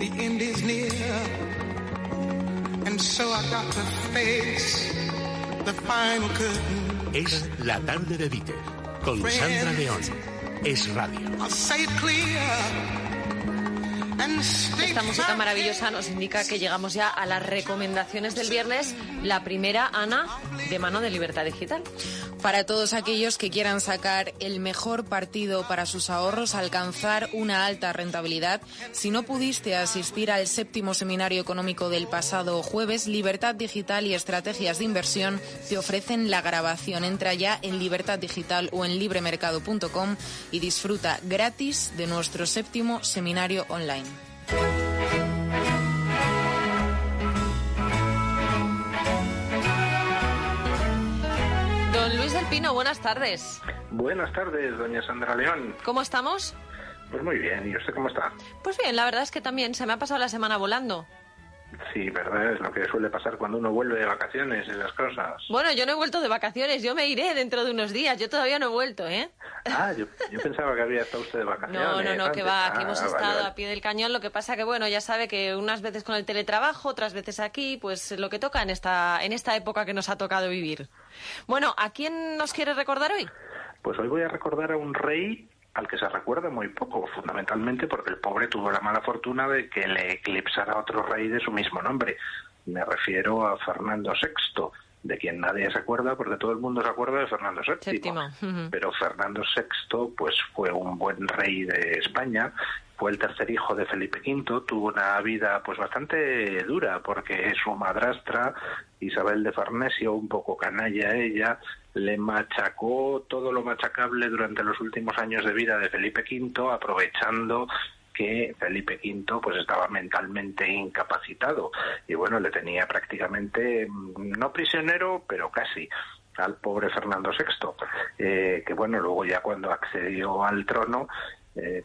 the end is near. And so I got to face the final curtain. Es la tarde de Dieter con Sandra León. Es radio. I'll say it clear. And stay Esta música maravillosa nos indica que llegamos ya a las recomendaciones del viernes. La primera, Ana, de mano de Libertad Digital. Para todos aquellos que quieran sacar el mejor partido para sus ahorros, alcanzar una alta rentabilidad, si no pudiste asistir al séptimo seminario económico del pasado jueves, Libertad Digital y Estrategias de Inversión te ofrecen la grabación. Entra ya en Libertad Digital o en libremercado.com y disfruta gratis de nuestro séptimo seminario online. Pino, buenas tardes. Buenas tardes, doña Sandra León. ¿Cómo estamos? Pues muy bien, ¿y usted cómo está? Pues bien, la verdad es que también se me ha pasado la semana volando. Sí, verdad, es lo que suele pasar cuando uno vuelve de vacaciones esas cosas. Bueno, yo no he vuelto de vacaciones, yo me iré dentro de unos días, yo todavía no he vuelto, ¿eh? Ah, yo, yo pensaba que había estado usted de vacaciones. No, no, no, que va, aquí hemos Ah, vale, estado vale. a pie del cañón, lo que pasa que, bueno, ya sabe que unas veces con el teletrabajo, otras veces aquí, pues lo que toca en esta, en esta época que nos ha tocado vivir. Bueno, ¿a quién nos quiere recordar hoy? Pues hoy voy a recordar a un rey al que se recuerda muy poco, fundamentalmente porque el pobre tuvo la mala fortuna de que le eclipsara otro rey de su mismo nombre. Me refiero a Fernando VI, de quien nadie se acuerda porque todo el mundo se acuerda de Fernando VII. Séptimo. Pero Fernando VI pues fue un buen rey de España, fue el tercer hijo de Felipe V, tuvo una vida pues bastante dura porque su madrastra Isabel de Farnesio, un poco canalla ella, le machacó todo lo machacable durante los últimos años de vida de Felipe V, aprovechando que Felipe V pues estaba mentalmente incapacitado. Y bueno le tenía prácticamente mm, no prisionero pero casi al pobre Fernando VI eh, que bueno luego ya cuando accedió al trono eh,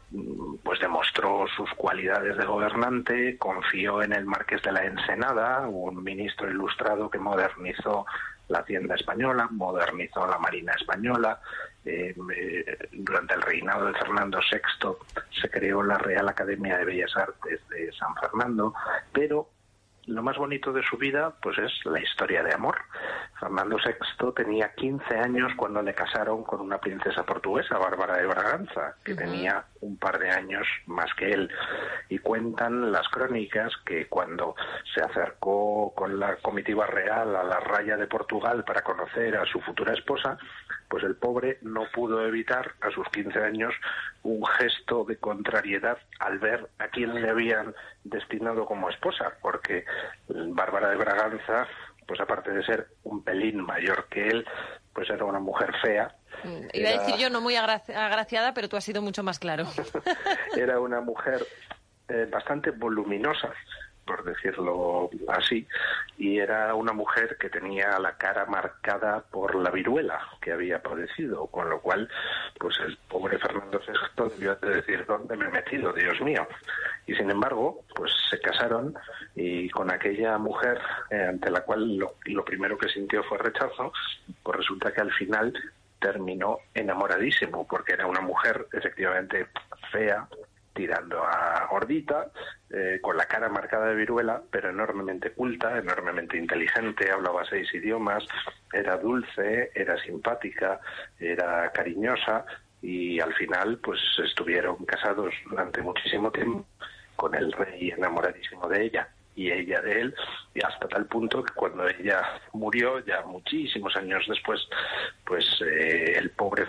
pues demostró sus cualidades de gobernante, confió en el Marqués de la Ensenada, un ministro ilustrado que modernizó la hacienda española, modernizó la marina española. eh, eh, durante el reinado de Fernando VI se creó la Real Academia de Bellas Artes de San Fernando, pero lo más bonito de su vida pues es la historia de amor. Fernando VI tenía 15 años cuando le casaron con una princesa portuguesa, Bárbara de Braganza, que tenía un par de años más que él. Y cuentan las crónicas que cuando se acercó con la comitiva real a la raya de Portugal para conocer a su futura esposa, pues el pobre no pudo evitar a sus 15 años un gesto de contrariedad al ver a quién le habían destinado como esposa, porque Bárbara de Braganza, pues aparte de ser un pelín mayor que él, pues era una mujer fea. Iba a decir yo no muy agra- agraciada, pero tú has sido mucho más claro. era una mujer eh, bastante voluminosa, por decirlo así, y era una mujer que tenía la cara marcada por la viruela que había padecido, con lo cual, pues el pobre Fernando VI debió de decir dónde me he metido, Dios mío. Y sin embargo, pues se casaron y con aquella mujer eh, ante la cual lo, lo primero que sintió fue rechazo, pues resulta que al final terminó enamoradísimo, porque era una mujer efectivamente fea, tirando a gordita, eh, con la cara marcada de viruela, pero enormemente culta, enormemente inteligente, hablaba seis idiomas, era dulce, era simpática, era cariñosa y al final pues estuvieron casados durante muchísimo tiempo con el rey enamoradísimo de ella y ella de él, y hasta tal punto que cuando ella murió, ya muchísimos años después, pues eh, el pobre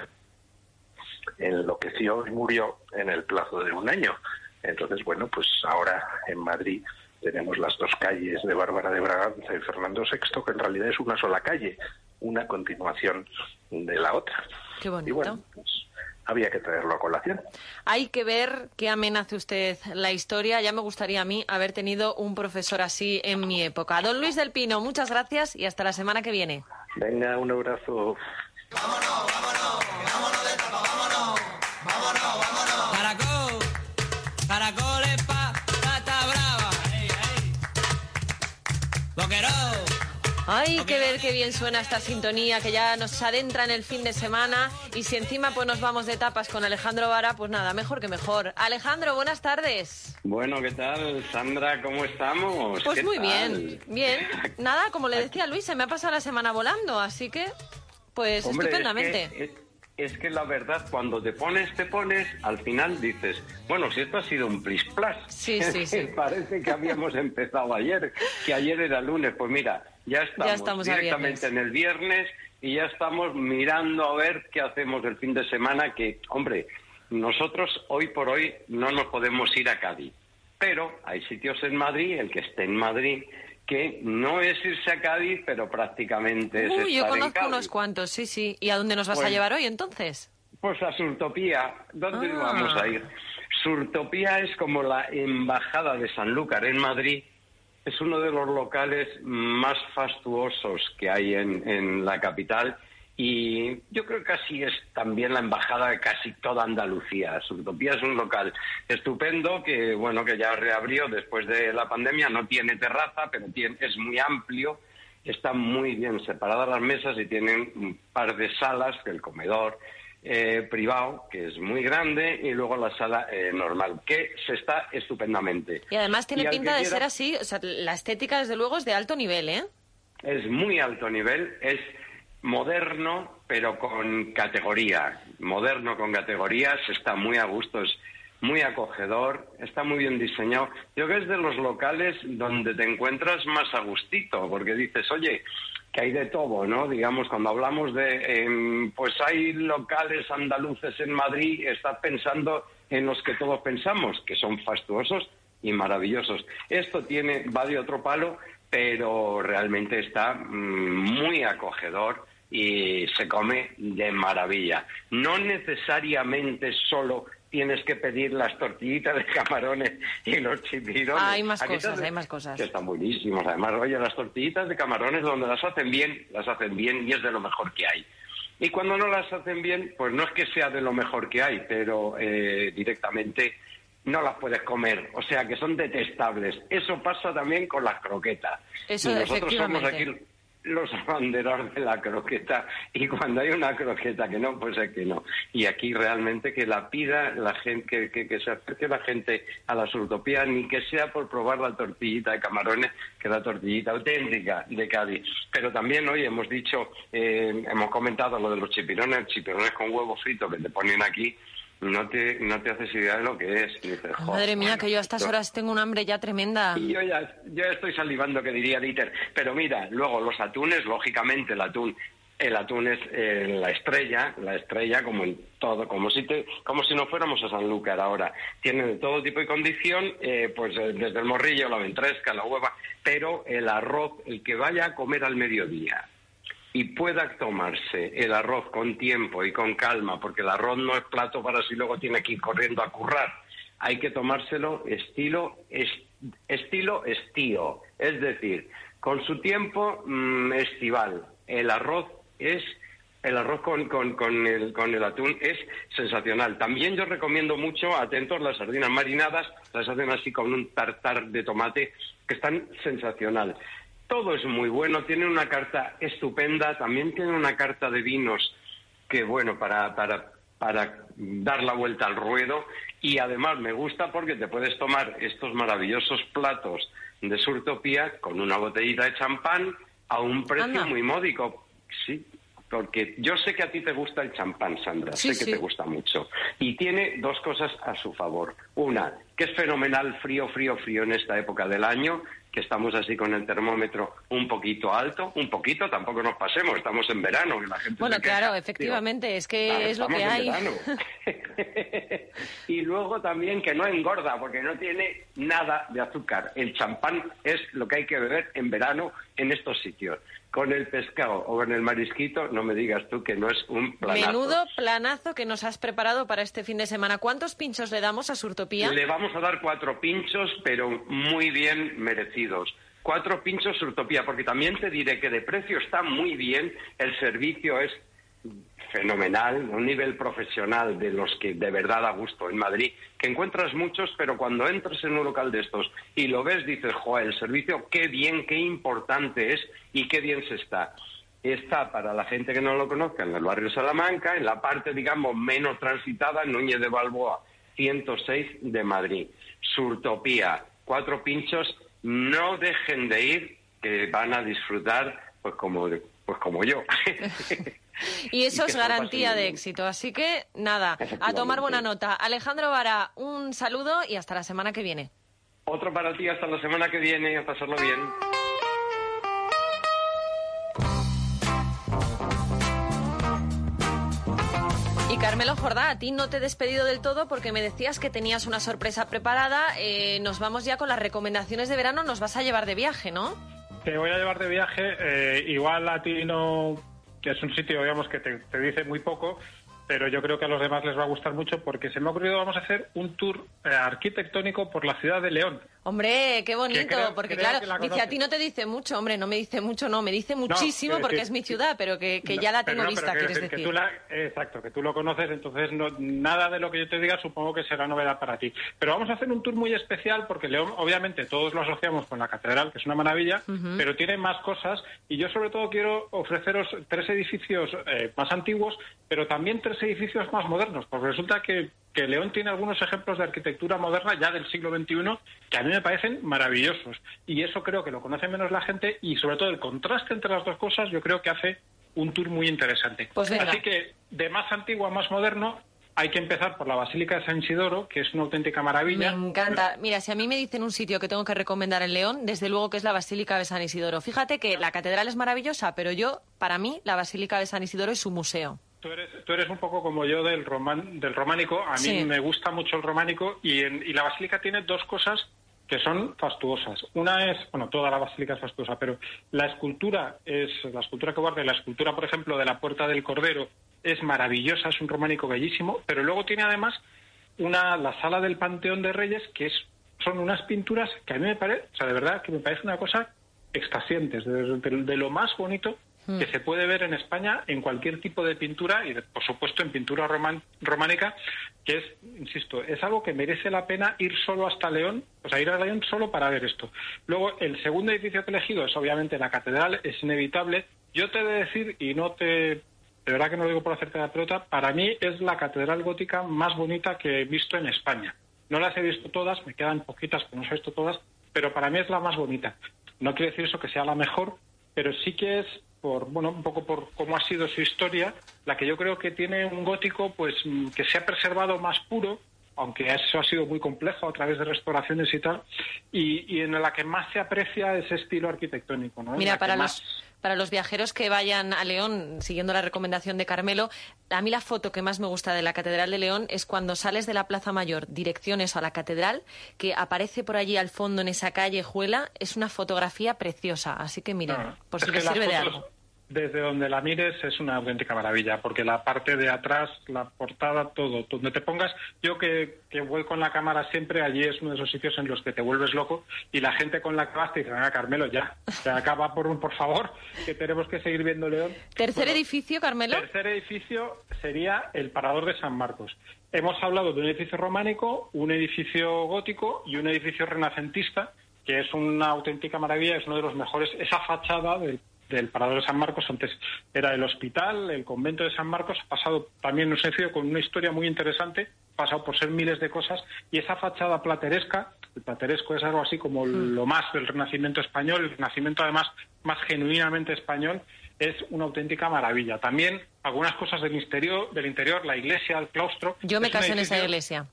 enloqueció y murió en el plazo de un año. Entonces, bueno, pues ahora en Madrid tenemos las dos calles de Bárbara de Braganza y Fernando VI, que en realidad es una sola calle, una continuación de la otra. Qué bonito. Y bueno, pues había que traerlo a colación. Hay que ver qué amenaza usted la historia. Ya me gustaría a mí haber tenido un profesor así en mi época. Don Luis del Pino, muchas gracias y hasta la semana que viene. Venga, un abrazo. Caracol, Ay, que ver qué bien suena esta sintonía, que ya nos adentra en el fin de semana. Y si encima pues nos vamos de tapas con Alejandro Vara, pues nada, mejor que mejor. Alejandro, buenas tardes. Bueno, ¿qué tal, Sandra? ¿Cómo estamos? Pues ¿Qué muy tal? bien, bien. Nada, como le decía Luis, se me ha pasado la semana volando, así que, pues Hombre, estupendamente. Es que, es- es que la verdad, cuando te pones, te pones, al final dices, bueno, si esto ha sido un plis plas. Sí, sí, sí. Parece que habíamos empezado ayer, que ayer era lunes. Pues mira, ya estamos, estamos a directamente en el viernes y ya estamos mirando a ver qué hacemos el fin de semana, que, hombre, nosotros hoy por hoy no nos podemos ir a Cádiz. Pero hay sitios en Madrid, el que esté en Madrid, que no es irse a Cádiz, pero prácticamente es Uy, yo estar en conozco Cádiz. unos cuantos, sí, sí. ¿Y a dónde nos vas a Bueno. llevar hoy entonces? Pues a Surtopía. ¿Dónde Ah. vamos a ir? Surtopía es como la embajada de Sanlúcar en Madrid. Es uno de los locales más fastuosos que hay en, en la capital y yo creo que casi es también la embajada de casi toda Andalucía. Surtopía es un local estupendo que bueno que ya reabrió después de la pandemia. No tiene terraza, pero tiene, es muy amplio. Están muy bien separadas las mesas y tienen un par de salas, el comedor, eh, privado, que es muy grande, y luego la sala eh, normal, que se está estupendamente. Y además tiene Y pinta de quiera- ser así, o sea, la estética desde luego es de alto nivel, ¿eh? Es muy alto nivel, es moderno, pero con categoría. Moderno con categorías, está muy a gusto, es muy acogedor, está muy bien diseñado. Yo creo que es de los locales donde te encuentras más a gustito, porque dices, oye, que hay de todo, ¿no? Digamos, cuando hablamos de, em, pues hay locales andaluces en Madrid, estás pensando en los que todos pensamos, que son fastuosos y maravillosos. Esto tiene, va de otro palo, pero realmente está mm, muy acogedor y se come de maravilla. No necesariamente solo tienes que pedir las tortillitas de camarones y los chipirones. Hay más Aquellas cosas, hay más cosas. Que están buenísimos. Además, oye, las tortillitas de camarones donde las hacen bien, las hacen bien y es de lo mejor que hay. Y cuando no las hacen bien, pues no es que sea de lo mejor que hay, pero eh, directamente no las puedes comer. O sea, que son detestables. Eso pasa también con las croquetas. Eso, y nosotros somos aquí los abanderos de la croqueta y cuando hay una croqueta que no, pues es que no. Y aquí realmente que la pida la gente, que, se acerque la gente a la surtopía, ni que sea por probar la tortillita de camarones, que es la tortillita auténtica de Cádiz. Pero también hoy hemos dicho, eh, hemos comentado lo de los chipirones, chipirones con huevo frito que te ponen aquí, no te, no te haces idea de lo que es. Y dices, "Jo, Madre mía, bueno, que yo a estas esto- horas tengo un hambre ya tremenda. y yo ya, yo estoy salivando, que diría Dieter. Pero mira, luego los atunes, lógicamente el atún, el atún es eh, la estrella, la estrella como en todo, como si te, como si no fuéramos a Sanlúcar ahora. Tiene de todo tipo de condición, eh, pues eh, desde el morrillo, la ventresca, la hueva, pero el arroz, el que vaya a comer al mediodía y pueda tomarse el arroz con tiempo y con calma, porque el arroz no es plato para si luego tiene que ir corriendo a currar. Hay que tomárselo estilo es- estilo estío, es decir, con su tiempo mm, estival. El arroz es el arroz con, con, con el atún es sensacional. También yo recomiendo mucho, atentos, las sardinas marinadas, las hacen así con un tartar de tomate, que están sensacional. Todo es muy bueno, tiene una carta estupenda, también tiene una carta de vinos que, bueno, para, para, para dar la vuelta al ruedo. Y además me gusta porque te puedes tomar estos maravillosos platos de Surtopía con una botellita de champán a un precio Anda. muy módico. Sí, porque yo sé que a ti te gusta el champán, Sandra, Sí, sé que sí. te gusta mucho. Y tiene dos cosas a su favor. Una, que es fenomenal frío, frío, frío en esta época del año, que estamos así con el termómetro un poquito alto, un poquito, tampoco nos pasemos, estamos en verano. y la gente Bueno, claro, Digo, efectivamente, es que Claro, es lo que hay. y luego también que no engorda, porque no tiene nada de azúcar. El champán es lo que hay que beber en verano en estos sitios. Con el pescado o con el marisquito, no me digas tú que no es un planazo. Menudo planazo que nos has preparado para este fin de semana. ¿Cuántos pinchos le damos a Surtopía? Le vamos a dar cuatro pinchos, pero muy bien merecidos. Cuatro pinchos Surtopía, porque también te diré que de precio está muy bien, el servicio es fenomenal, un nivel profesional de los que de verdad da gusto en Madrid, que encuentras muchos, pero cuando entras en un local de estos y lo ves, dices, joder, el servicio, qué bien, qué importante es y qué bien se está. Está para la gente que no lo conozca en el barrio Salamanca, en la parte, digamos, menos transitada, Núñez de Balboa, 106 de Madrid. Surtopía, cuatro pinchos, no dejen de ir, que van a disfrutar, pues como, pues como yo. Y eso es garantía de éxito. Así que nada, a tomar buena nota. Alejandro Vara, un saludo y hasta la semana que viene. Otro para ti hasta la semana que viene, a pasarlo bien. Y Carmelo Jordá, a ti no te he despedido del todo porque me decías que tenías una sorpresa preparada. Eh, nos vamos ya con las recomendaciones de verano. Nos vas a llevar de viaje, ¿no? Te voy a llevar de viaje. eh, igual a ti no, es un sitio, digamos, que te, te dice muy poco, pero yo creo que a los demás les va a gustar mucho porque se me ha ocurrido, vamos a hacer un tour eh, arquitectónico por la ciudad de León. Hombre, qué bonito, creo- porque creo claro, dice a ti no te dice mucho, hombre, no me dice mucho, no, me dice muchísimo quiero porque decir, es mi ciudad, pero que, que ya la tengo no, vista, quieres decir decir. Que tú la, exacto, que tú lo conoces, entonces no- nada de lo que yo te diga supongo que será novedad para ti. Pero vamos a hacer un tour muy especial porque León, obviamente, todos lo asociamos con la catedral, que es una maravilla, pero tiene más cosas y yo sobre todo quiero ofreceros tres edificios eh, más antiguos, pero también tres edificios más modernos, porque resulta que, que León tiene algunos ejemplos de arquitectura moderna ya del siglo XXI que a mí me parecen maravillosos. Y eso creo que lo conoce menos la gente y sobre todo el contraste entre las dos cosas yo creo que hace un tour muy interesante. Pues. Así que de más antiguo a más moderno hay que empezar por la Basílica de San Isidoro, que es una auténtica Me maravilla. encanta. Mira, si a mí me dicen un sitio que tengo que recomendar en León, desde luego que es la Basílica de San Isidoro. Fíjate que la catedral es maravillosa, pero yo, para mí, la Basílica de San Isidoro es su museo. Tú eres, tú eres un poco como yo del, roman, del románico. A mí Sí. me gusta mucho el románico y, en- y la basílica tiene dos cosas que son fastuosas. Una es, bueno, toda la basílica es fastuosa, pero la escultura es, la escultura que guarda, la escultura, por ejemplo, de la Puerta del Cordero es maravillosa, es un románico bellísimo, pero luego tiene además una, la sala del Panteón de Reyes, que es, son unas pinturas que a mí me parece, o sea, de verdad, que me parece una cosa extasiantes, de, de- de lo más bonito que se puede ver en España en cualquier tipo de pintura y, por supuesto, en pintura roman- románica, que es, insisto, es algo que merece la pena ir solo hasta León, o sea, ir a León solo para ver esto. Luego, el segundo edificio que he elegido es, obviamente, la catedral, es inevitable. Yo te he de decir, y no te, de verdad que no lo digo por hacerte la pelota, para mí es la catedral gótica más bonita que he visto en España. No las he visto todas, me quedan poquitas que no las he visto todas, pero para mí es la más bonita. No quiere decir eso que sea la mejor, pero sí que es por bueno un poco por cómo ha sido su historia la que yo creo que tiene un gótico pues mm, que se ha preservado más puro aunque eso ha sido muy complejo a través de restauraciones y tal y, y en la que más se aprecia ese estilo arquitectónico ¿no? Mira, para más- los, para los viajeros que vayan a León, siguiendo la recomendación de Carmelo, a mí la foto que más me gusta de la Catedral de León es cuando sales de la Plaza Mayor, direcciones a la Catedral, que aparece por allí al fondo en esa calle Juela. Es una fotografía preciosa. Así que miren, No, por si les sirve de algo. Desde donde la mires es una auténtica maravilla, porque la parte de atrás, la portada, todo, donde te pongas, yo que, que vuelco en la cámara siempre, allí es uno de esos sitios en los que te vuelves loco y la gente con la que vas te dice, venga Carmelo, ya, se acaba por un, por favor, que tenemos que seguir viendo León. Tercer Bueno, edificio, Carmelo. Tercer edificio sería el Parador de San Marcos. Hemos hablado de un edificio románico, un edificio gótico y un edificio renacentista, que es una auténtica maravilla, es uno de los mejores. Esa fachada del, del Parador de San Marcos, antes era el hospital, el convento de San Marcos, ha pasado también un edificio con una historia muy interesante, ha pasado por ser miles de cosas, y esa fachada plateresca, el plateresco es algo así como lo más del Renacimiento español, el Renacimiento además más genuinamente español, es una auténtica maravilla. También algunas cosas del interior, del interior la iglesia, el claustro. Yo me casé en esa iglesia.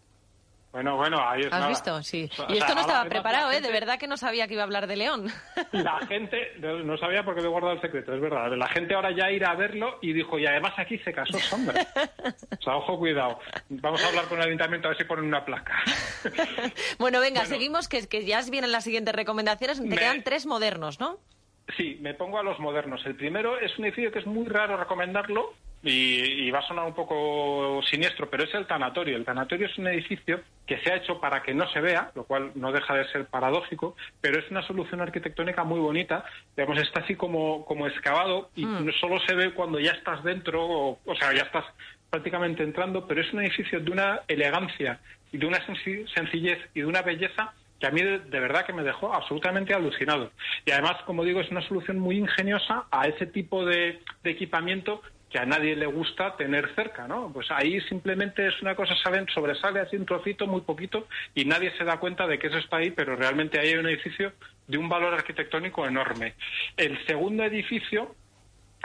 Bueno, bueno, ahí es ¿Has nada. visto? Sí. O sea, Y esto no estaba preparado, ¿eh? De verdad que no sabía que iba a hablar de León. La gente, no sabía porque me he guardado el secreto, es verdad. La gente ahora ya irá a verlo y dijo, y además aquí se casó Sombra. O sea, ojo, cuidado. Vamos a hablar con el ayuntamiento a ver si ponen una placa. bueno, venga, Bueno. seguimos, que, que ya vienen las siguientes recomendaciones. Te Me- quedan tres modernos, ¿no? Sí, me pongo a los modernos. El primero es un edificio que es muy raro recomendarlo, y, y va a sonar un poco siniestro, pero es el tanatorio. El tanatorio es un edificio que se ha hecho para que no se vea, lo cual no deja de ser paradójico, pero es una solución arquitectónica muy bonita. Digamos, está así como, como excavado y Mm. solo se ve cuando ya estás dentro, o, o sea, ya estás prácticamente entrando, pero es un edificio de una elegancia y de una senci- sencillez y de una belleza que a mí de, verdad que me dejó absolutamente alucinado. Y además, como digo, es una solución muy ingeniosa a ese tipo de, de equipamiento que a nadie le gusta tener cerca, ¿no? Pues ahí simplemente es una cosa, saben, sobresale así un trocito, muy poquito, y nadie se da cuenta de que eso está ahí, pero realmente ahí hay un edificio de un valor arquitectónico enorme. El segundo edificio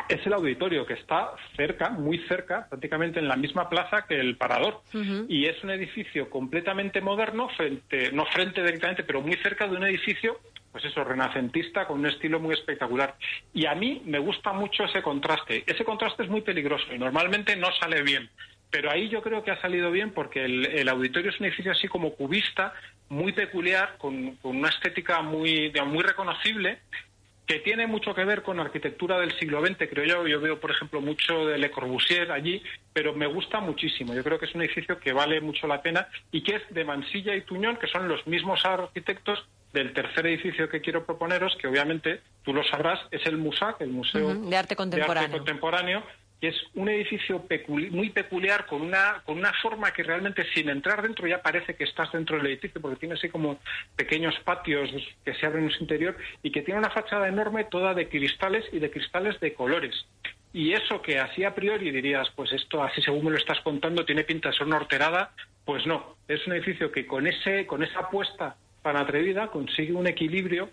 es el auditorio, que está cerca, muy cerca, prácticamente en la misma plaza que el Parador. Y es un edificio completamente moderno, frente, no frente directamente, pero muy cerca de un edificio, pues eso, renacentista, con un estilo muy espectacular. Y a mí me gusta mucho ese contraste. Ese contraste es muy peligroso y normalmente no sale bien. Pero ahí yo creo que ha salido bien porque el, el auditorio es un edificio así como cubista, muy peculiar, con, con una estética muy, digamos, muy reconocible que tiene mucho que ver con arquitectura del siglo XX, creo yo. Yo veo, por ejemplo, mucho de Le Corbusier allí, pero me gusta muchísimo. Yo creo que es un edificio que vale mucho la pena y que es de Mansilla y Tuñón, que son los mismos arquitectos del tercer edificio que quiero proponeros, que obviamente tú lo sabrás, es el MUSAC, el Museo de Arte Contemporáneo. contemporáneo, que es un edificio muy peculiar, con una, con una forma que realmente sin entrar dentro ya parece que estás dentro del edificio, porque tiene así como pequeños patios que se abren en su interior y que tiene una fachada enorme toda de cristales y de cristales de colores. Y eso que así a priori dirías, pues esto así según me lo estás contando tiene pinta de ser una horterada, pues no, es un edificio que con ese con esa apuesta tan atrevida consigue un equilibrio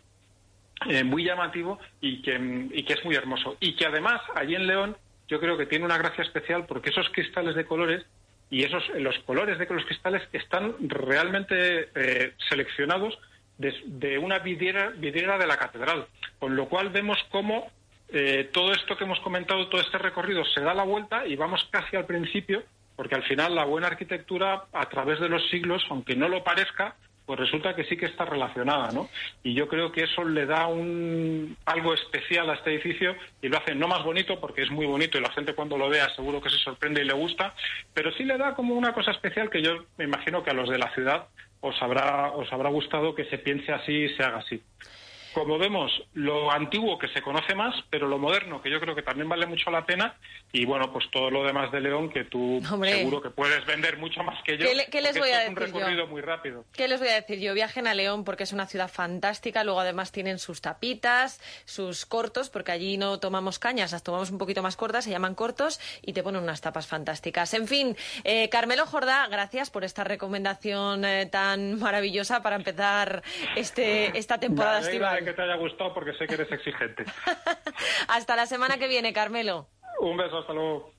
eh, muy llamativo y que, y que es muy hermoso. Y que además, allí en León, yo creo que tiene una gracia especial porque esos cristales de colores y esos los colores de los cristales están realmente eh, seleccionados de, una vidriera, vidriera de la catedral. Con lo cual vemos cómo eh, todo esto que hemos comentado, todo este recorrido se da la vuelta y vamos casi al principio, porque al final la buena arquitectura, a través de los siglos, aunque no lo parezca, pues resulta que sí que está relacionada, ¿no? Y yo creo que eso le da un algo especial a este edificio y lo hace no más bonito porque es muy bonito y la gente cuando lo vea seguro que se sorprende y le gusta, pero sí le da como una cosa especial que yo me imagino que a los de la ciudad os habrá os habrá gustado que se piense así y se haga así. Como vemos, lo antiguo que se conoce más, pero lo moderno que yo creo que también vale mucho la pena y bueno, pues todo lo demás de León que tú Hombre. seguro que puedes vender mucho más que yo. ¿Qué le- qué les voy a es un decir yo? recorrido muy rápido. ¿Qué les voy a decir yo? Viajen a León porque es una ciudad fantástica. Luego, además, tienen sus tapitas, sus cortos, porque allí no tomamos cañas, las tomamos un poquito más cortas, se llaman cortos y te ponen unas tapas fantásticas. En fin, eh, Carmelo Jordá, gracias por esta recomendación eh, tan maravillosa para empezar este, esta temporada estival. Que te haya gustado porque sé que eres exigente. Hasta la semana que viene, Carmelo. Un beso, hasta luego.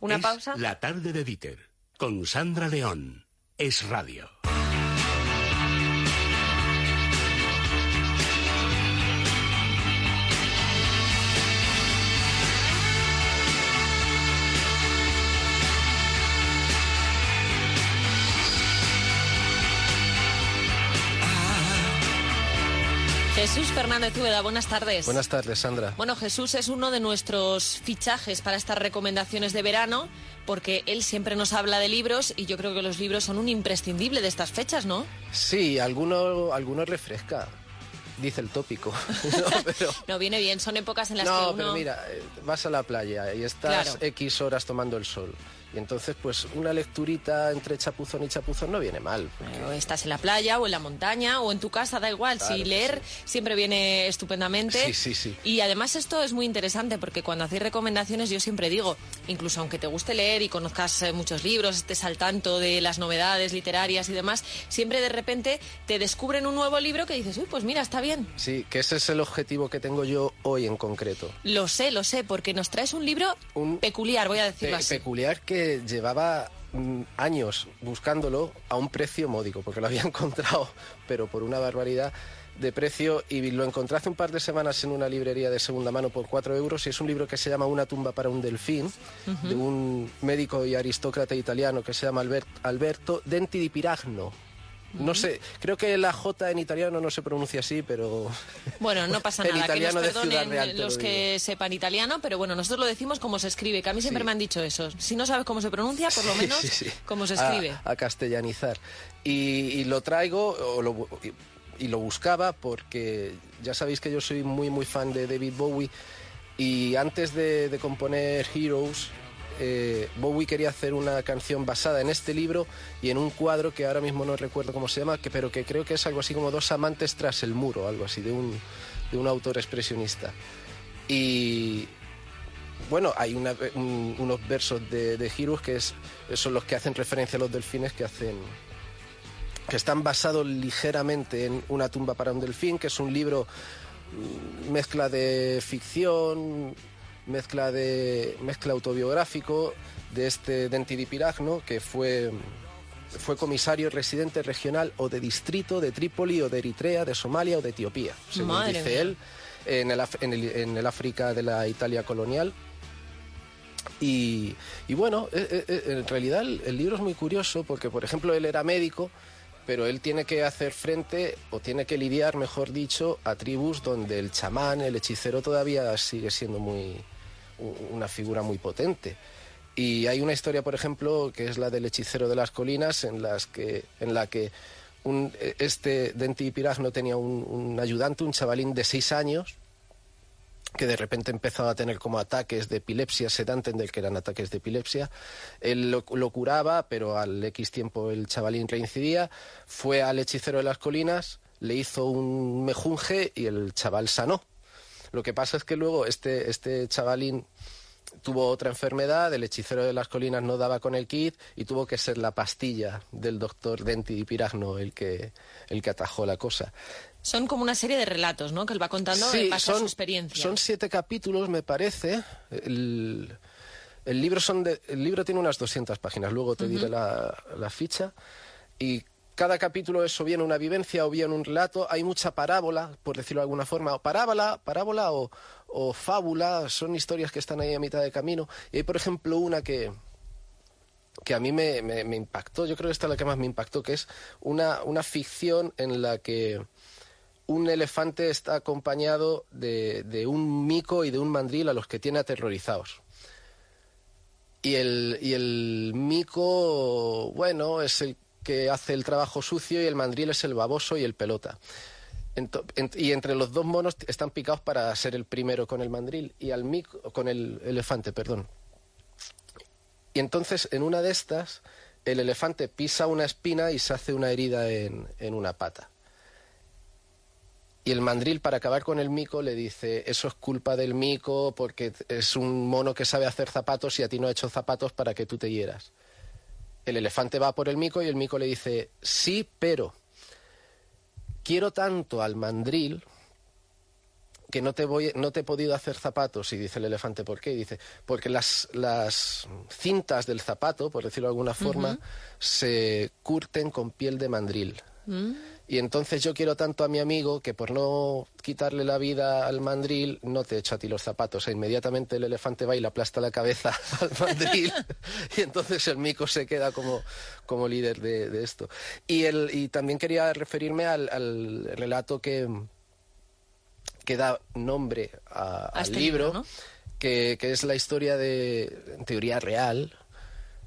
Una Es pausa. La tarde de Dieter, con Sandra León. Es radio. Jesús Fernández Úbeda, buenas tardes. Buenas tardes, Sandra. Bueno, Jesús es uno de nuestros fichajes para estas recomendaciones de verano, porque él siempre nos habla de libros y yo creo que los libros son un imprescindible de estas fechas, ¿no? Sí, alguno, alguno refresca, dice el tópico. no, pero, No, viene bien, son épocas en las que no, uno... pero mira, eh, vas a la playa y estás Claro. X horas tomando el sol. Y entonces, pues una lecturita entre chapuzón y chapuzón no viene mal. porque- estás en la playa o en la montaña o en tu casa, da igual. Claro si leer siempre viene estupendamente. Sí, sí, sí. Y además esto es muy interesante porque cuando hacéis recomendaciones yo siempre digo, incluso aunque te guste leer y conozcas eh, muchos libros, estés al tanto de las novedades literarias y demás, siempre de repente te descubren un nuevo libro que dices, uy, pues mira, está bien. Sí, que ese es el objetivo que tengo yo hoy en concreto. Lo sé, lo sé, porque nos traes un libro Un- peculiar, voy a decirlo Pe- así. peculiar que llevaba mm, años buscándolo a un precio módico, porque lo había encontrado, pero por una barbaridad de precio, y lo encontré hace un par de semanas en una librería de segunda mano por cuatro euros, y es un libro que se llama Una tumba para un delfín, de un médico y aristócrata italiano que se llama Albert- Alberto Denti di Piragno. No sé, creo que la J en italiano no se pronuncia así, pero... Bueno, no pasa nada, que nos italiano de Ciudad perdonen Real, los que sepan italiano, pero bueno, nosotros lo decimos como se escribe, que a mí siempre Sí. me han dicho eso. Si no sabes cómo se pronuncia, por lo menos sí, sí. cómo se escribe. A, castellanizar. Y, y lo traigo, o lo y, y lo buscaba porque ya sabéis que yo soy muy, muy fan de David Bowie. Y antes de, de componer Heroes, eh, Bowie quería hacer una canción basada en este libro y en un cuadro que ahora mismo no recuerdo cómo se llama, pero que creo que es algo así como Dos amantes tras el muro, algo así, de un, de un autor expresionista. Y, bueno, hay unos versos de, de que son los que hacen referencia a los delfines que hacen que están basados ligeramente en Una tumba para un delfín, que es un libro mm, mezcla de ficción, mezcla de mezcla autobiográfico de este Denti di Piragno, que fue fue comisario residente regional o de distrito de Trípoli o de Eritrea, de Somalia o de Etiopía, según Madre dice mía. él, en el, en el- en el África de la Italia colonial. Y, y bueno, eh, eh, eh, en realidad el, libro es muy curioso porque, por ejemplo, él era médico, pero él tiene que hacer frente, o tiene que lidiar, mejor dicho, a tribus donde el chamán, el hechicero todavía sigue siendo muy una figura muy potente. Y hay una historia, por ejemplo, que es la del hechicero de las colinas, en, las que, en la que un, este Denti Piragno tenía un, ayudante, un chavalín de seis años, que de repente empezaba a tener como ataques de epilepsia, se da a entender que eran ataques de epilepsia. Él lo, lo curaba, pero al X tiempo el chavalín reincidía. Fue al hechicero de las colinas, le hizo un mejunje y el chaval sanó. Lo que pasa es que luego este, este chavalín tuvo otra enfermedad, el hechicero de las colinas no daba con el kit y tuvo que ser la pastilla del doctor Denti di Piragno el que, el que atajó la cosa. Son como una serie de relatos, ¿no? Que él va contando en base a su experiencia. son siete capítulos, me parece. El, el libro, son de- el libro tiene unas 200 páginas, luego te diré la, la ficha. Y cada capítulo es o bien una vivencia o bien un relato. Hay mucha parábola, por decirlo de alguna forma. O parábola, parábola o, fábula, son historias que están ahí a mitad de camino. Y hay, por ejemplo, una que, que a mí me, impactó, yo creo que esta es la que más me impactó, que es una, una ficción en la que un elefante está acompañado de, de un mico y de un mandril a los que tiene aterrorizados. Y el, y el mico, bueno, es el que hace el trabajo sucio y el mandril es el baboso y el pelota. Y entre los dos monos están picados para ser el primero con el mandril y al mico, con el elefante, perdón. Y entonces en una de estas el elefante pisa una espina y se hace una herida en, en una pata. Y el mandril, para acabar con el mico, le dice, eso es culpa del mico porque es un mono que sabe hacer zapatos y a ti no ha hecho zapatos para que tú te hieras. El elefante va por el mico y el mico le dice, sí, pero quiero tanto al mandril que no te, voy, no te he podido hacer zapatos. Y dice el elefante, ¿por qué? Y dice, porque las, las cintas del zapato, por decirlo de alguna forma, se curten con piel de mandril. Y entonces yo quiero tanto a mi amigo que por no quitarle la vida al mandril, no te echo a ti los zapatos. E inmediatamente el elefante va y le aplasta la cabeza al mandril. y entonces el mico se queda como, como líder de, de esto. Y, el, y también quería referirme al, al relato que, que da nombre a- al este libro, libro, ¿no? que, que es la historia de, en teoría real,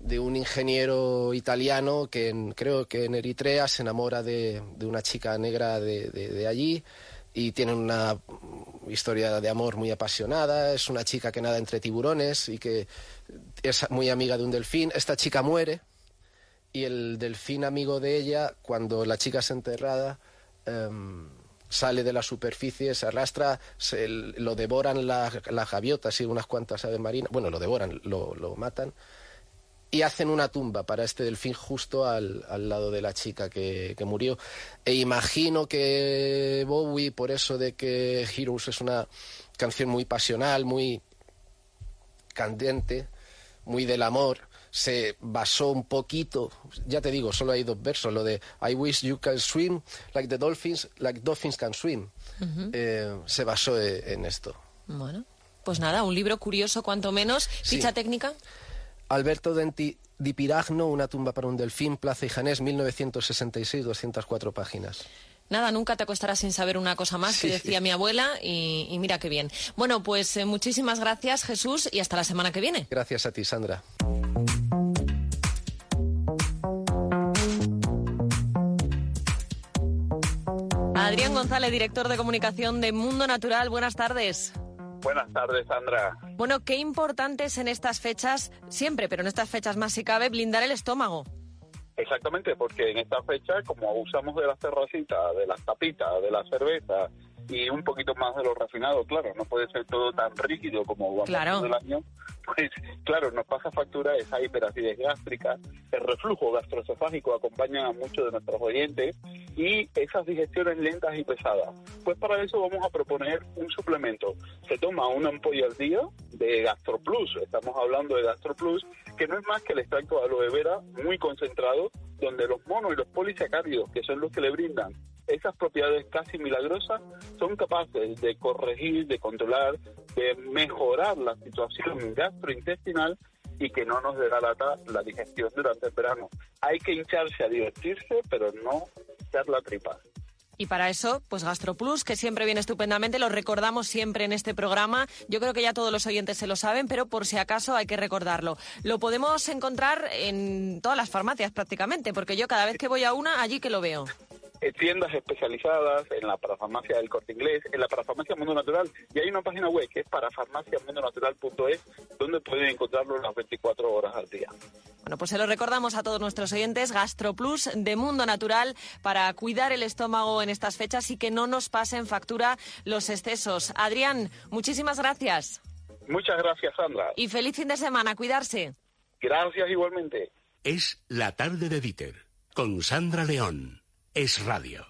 de un ingeniero italiano que creo que en Eritrea se enamora de, de una chica negra de, de- allí y tienen una historia de amor muy apasionada. Es una chica que nada entre tiburones y que es muy amiga de un delfín. Esta chica muere y el delfín amigo de ella, cuando la chica es enterrada, em, sale de la superficie, se arrastra, se, lo devoran las, las gaviotas y unas cuantas aves marinas. Bueno, lo devoran, lo, lo matan y hacen una tumba para este delfín justo al, al lado de la chica que, que murió. E imagino que Bowie, por eso de que Heroes es una canción muy pasional, muy candente, muy del amor, se basó un poquito, ya te digo, solo hay dos versos, lo de I wish you can swim like the dolphins, like dolphins can swim. Eh, se basó eh, en esto. Bueno, pues nada, un libro curioso cuanto menos. Sí. Ficha técnica. Alberto Denti di Piragno, Una tumba para un delfín, Plaza y Janés, 1966, 204 páginas. Nada, nunca te acostarás sin saber una cosa más, que decía mi abuela, y, y mira qué bien. Bueno, pues eh, muchísimas gracias, Jesús, y hasta la semana que viene. Gracias a ti, Sandra. Adrián González, director de comunicación de Mundo Natural, buenas tardes. Buenas tardes, Sandra. Bueno, qué importante es en estas fechas, siempre, pero en estas fechas más si cabe, blindar el estómago. Exactamente, porque en esta fecha, como usamos de las terracitas, de las tapitas, de la cerveza y un poquito más de lo refinado, claro, no puede ser todo tan rígido como vamos Claro. del año, pues claro, nos pasa factura esa hiperacidez gástrica, el reflujo gastroesofágico acompaña a muchos de nuestros oyentes y esas digestiones lentas y pesadas. Pues para eso vamos a proponer un suplemento. Se toma una ampolla al día de GastroPlus, estamos hablando de GastroPlus, que no es más que el extracto de aloe vera muy concentrado, donde los monos y los polisacáridos, que son los que le brindan esas propiedades casi milagrosas, son capaces de corregir, de controlar, de mejorar la situación gastrointestinal y que no nos dé la lata la digestión durante el verano. Hay que hincharse a divertirse, pero no echar la tripa. Y para eso, pues GastroPlus, que siempre viene estupendamente, lo recordamos siempre en este programa. Yo creo que ya todos los oyentes se lo saben, pero por si acaso hay que recordarlo. Lo podemos encontrar en todas las farmacias prácticamente, porque yo cada vez que voy a una, allí que lo veo. En tiendas especializadas, en la parafarmacia del Corte Inglés, en la parafarmacia Mundo Natural, y hay una página web que es parafarmaciamundonatural.es, donde pueden encontrarlo las 24 horas al día. Bueno, pues se lo recordamos a todos nuestros oyentes, GastroPlus de Mundo Natural, para cuidar el estómago en estas fechas y que no nos pasen factura los excesos. Adrián, muchísimas gracias. Muchas gracias, Sandra. Y feliz fin de semana, cuidarse. Gracias igualmente. Es la tarde de Dieter, con Sandra León. Es radio.